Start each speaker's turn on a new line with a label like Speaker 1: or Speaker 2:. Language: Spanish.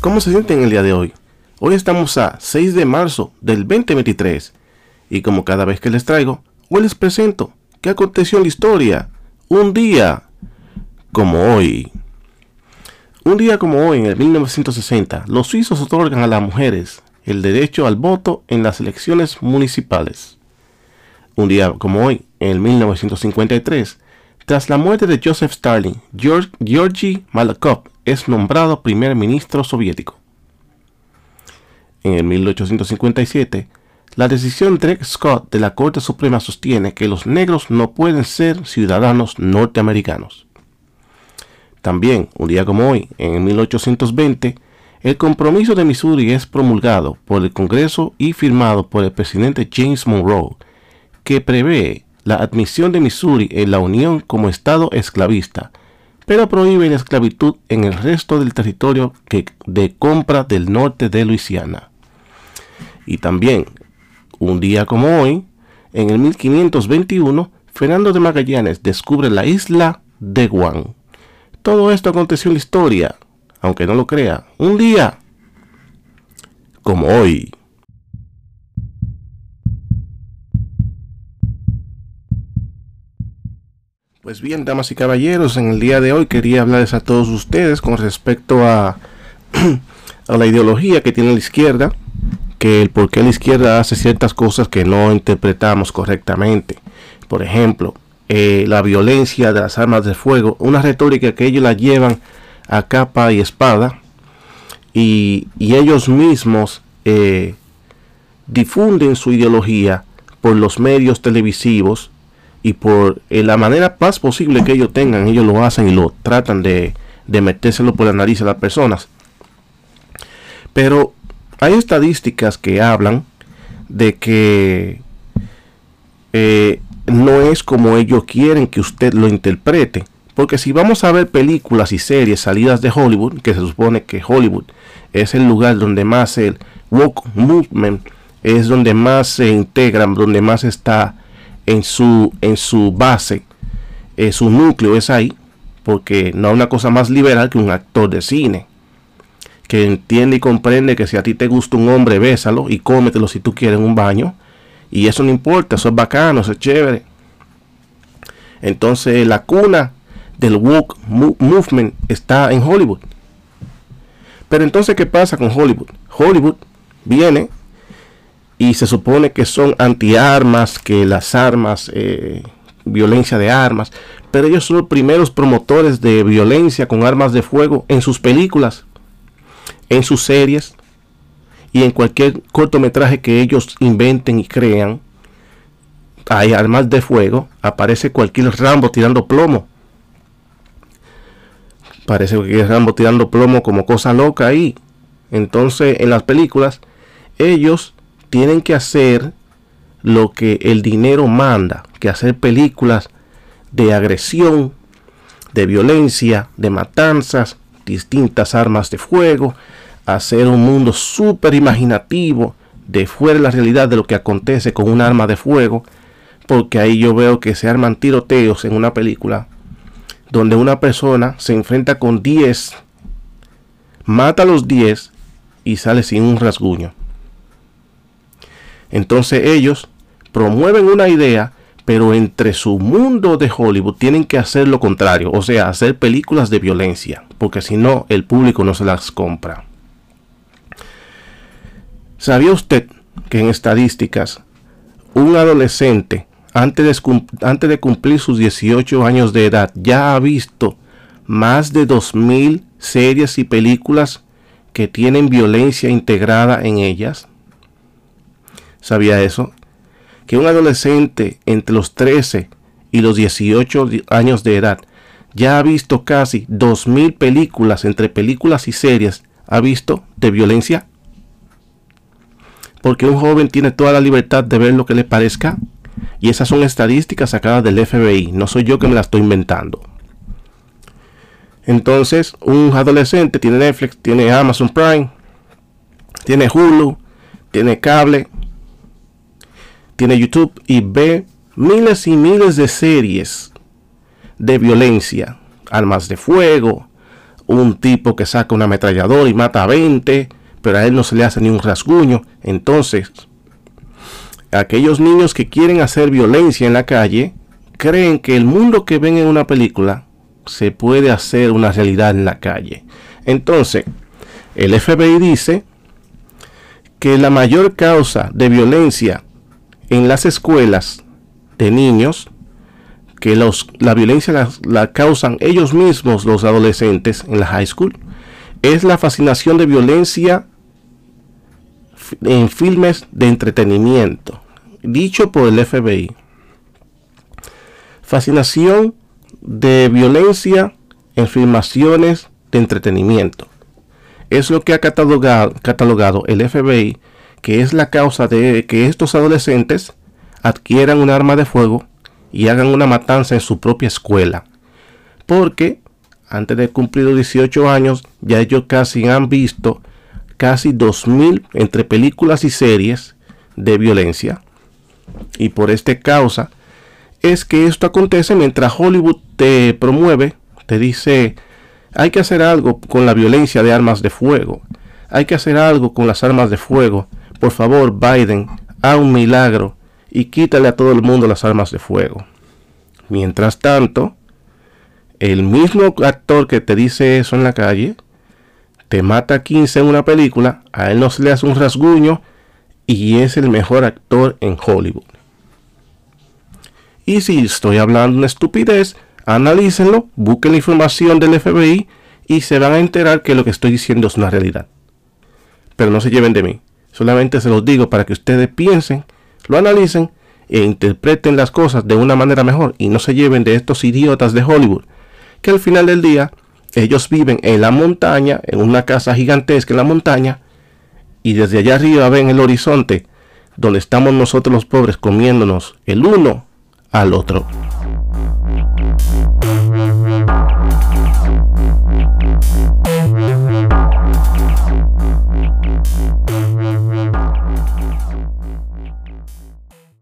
Speaker 1: ¿Cómo se sienten el día de hoy? Hoy estamos a 6 de marzo del 2023 y como cada vez que les traigo, hoy les presento qué aconteció en la historia un día como hoy. Un día como hoy, en el 1960, los suizos otorgan a las mujeres el derecho al voto en las elecciones municipales. Un día como hoy, en el 1953, tras la muerte de Joseph Stalin, Georgy Malakov es nombrado primer ministro soviético. En el 1857, la decisión de Dred Scott de la Corte Suprema sostiene que los negros no pueden ser ciudadanos norteamericanos. También, un día como hoy, en 1820, el compromiso de Missouri es promulgado por el Congreso y firmado por el presidente James Monroe, que prevé la admisión de Missouri en la Unión como Estado esclavista, pero prohíbe la esclavitud en el resto del territorio de compra del norte de Luisiana. Y también, un día como hoy, en el 1521, Fernando de Magallanes descubre la isla de Guam. Todo esto aconteció en la historia, aunque no lo crea, un día como hoy. Pues bien, damas y caballeros, en el día de hoy quería hablarles a todos ustedes con respecto a, la ideología que tiene la izquierda, que el por qué la izquierda hace ciertas cosas que no interpretamos correctamente. Por ejemplo, eh, la violencia de las armas de fuego, una retórica que ellos la llevan a capa y espada y, ellos mismos eh, difunden su ideología por los medios televisivos y por eh, la manera más posible que ellos tengan, ellos lo hacen y lo tratan de, de metérselo por la nariz a las personas. Pero hay estadísticas que hablan de que no es como ellos quieren que usted lo interprete. Porque si vamos a ver películas y series salidas de Hollywood, que se supone que Hollywood es el lugar donde más el woke movement es donde más se integran, donde más está en su, en su base, eh, su núcleo es ahí, porque no hay una cosa más liberal que un actor de cine, que entiende y comprende que si a ti te gusta un hombre, bésalo y cómetelo si tú quieres en un baño, y eso no importa, eso es bacano, eso es chévere. Entonces la cuna del woke movement está en Hollywood. Pero entonces, ¿qué pasa con Hollywood? Hollywood viene y se supone que son antiarmas, que las armas, eh, violencia de armas, pero ellos son los primeros promotores de violencia con armas de fuego en sus películas, en sus series, y en cualquier cortometraje que ellos inventen y crean, hay armas de fuego, aparece cualquier Rambo tirando plomo. Parece que Rambo tirando plomo como cosa loca ahí. Entonces, en las películas, ellos tienen que hacer lo que el dinero manda, que hacer películas de agresión, de violencia, de matanzas, distintas armas de fuego, hacer un mundo súper imaginativo de fuera de la realidad de lo que acontece con un arma de fuego, porque ahí yo veo que se arman tiroteos en una película donde una persona se enfrenta con 10, mata a los 10 y sale sin un rasguño. Entonces ellos promueven una idea, pero entre su mundo de Hollywood tienen que hacer lo contrario, o sea, hacer películas de violencia, porque si no, el público no se las compra. ¿Sabía usted que en estadísticas un adolescente antes de, antes de cumplir sus 18 años de edad ya ha visto más de 2.000 series y películas que tienen violencia integrada en ellas? ¿Sabía eso? Que un adolescente entre los 13 y los 18 años de edad ya ha visto casi 2.000 películas entre películas y series, ha visto de violencia porque un joven tiene toda la libertad de ver lo que le parezca. Y esas son estadísticas sacadas del FBI, no soy yo que me las estoy inventando. Entonces, un adolescente tiene Netflix, tiene Amazon Prime, tiene Hulu, tiene cable, tiene YouTube y ve miles y miles de series de violencia, armas de fuego, un tipo que saca un ametrallador y mata a 20, pero a él no se le hace ni un rasguño. Entonces, aquellos niños que quieren hacer violencia en la calle creen que el mundo que ven en una película se puede hacer una realidad en la calle. Entonces, el FBI dice que la mayor causa de violencia en las escuelas de niños, que los, la violencia la, la causan ellos mismos los adolescentes en la high school, es la fascinación de violencia en filmes de entretenimiento, dicho por el FBI. Fascinación de violencia en filmaciones de entretenimiento. Es lo que ha catalogado, catalogado el FBI, que es la causa de que estos adolescentes adquieran un arma de fuego y hagan una matanza en su propia escuela. Porque antes de cumplir los 18 años, ya ellos casi han visto casi 2.000 entre películas y series de violencia. Y por esta causa es que esto acontece mientras Hollywood te promueve, te dice, hay que hacer algo con la violencia de armas de fuego, hay que hacer algo con las armas de fuego. Por favor, Biden, haz un milagro y quítale a todo el mundo las armas de fuego. Mientras tanto, el mismo actor que te dice eso en la calle, te mata 15 en una película, a él no se le hace un rasguño y es el mejor actor en Hollywood. Y si estoy hablando una estupidez, analícenlo, busquen la información del FBI y se van a enterar que lo que estoy diciendo es una realidad. Pero no se lleven de mí. Solamente se los digo para que ustedes piensen, lo analicen e interpreten las cosas de una manera mejor y no se lleven de estos idiotas de Hollywood, que al final del día ellos viven en la montaña, en una casa gigantesca en la montaña, y desde allá arriba ven el horizonte donde estamos nosotros los pobres comiéndonos el uno al otro.